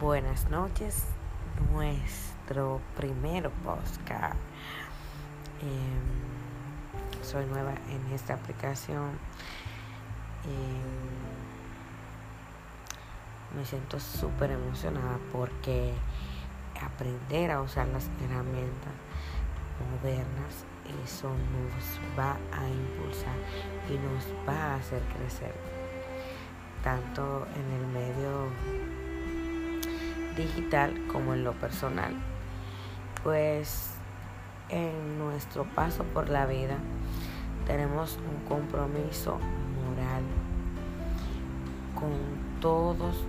Buenas noches, nuestro primer podcast. Em, soy nueva en esta aplicación. Em, me siento súper emocionada porque aprender a usar las herramientas modernas eso nos va a impulsar y nos va a hacer crecer tanto en el medio digital como en lo personal. Pues en nuestro paso por la vida tenemos un compromiso moral con todos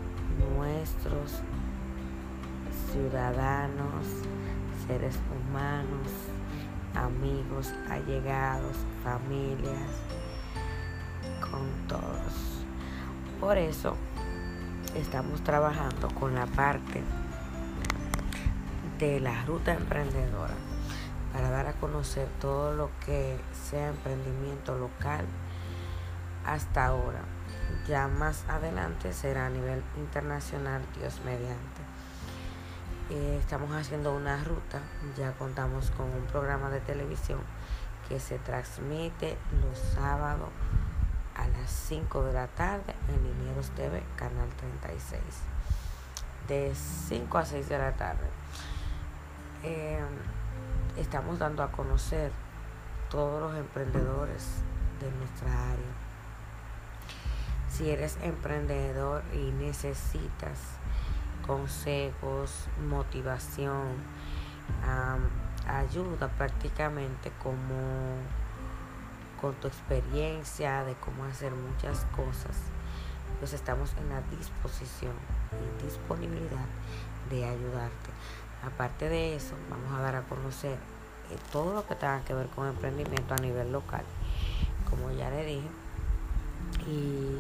nuestros ciudadanos, seres humanos, amigos, allegados, familias, con todos. Por eso estamos trabajando con la parte de la ruta emprendedora para dar a conocer todo lo que sea emprendimiento local hasta ahora. Ya más adelante será a nivel internacional, Dios mediante. Eh, estamos haciendo una ruta, ya contamos con un programa de televisión que se transmite los sábados a las 5 de la tarde en Linieros TV, Canal 36. De 5 a 6 de la tarde. Em, estamos dando a conocer todos los emprendedores de nuestra área. Si eres emprendedor y necesitas consejos, motivación, ayuda prácticamente como con tu experiencia de cómo hacer muchas cosas, pues estamos en la disposición y disponibilidad de ayudarte. Aparte de eso, vamos a dar a conocer eh, todo lo que tenga que ver con emprendimiento a nivel local, como ya le dije, y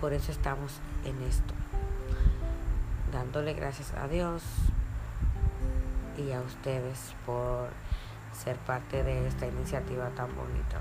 por eso estamos en esto, dándole gracias a Dios y a ustedes por ser parte de esta iniciativa tan bonita.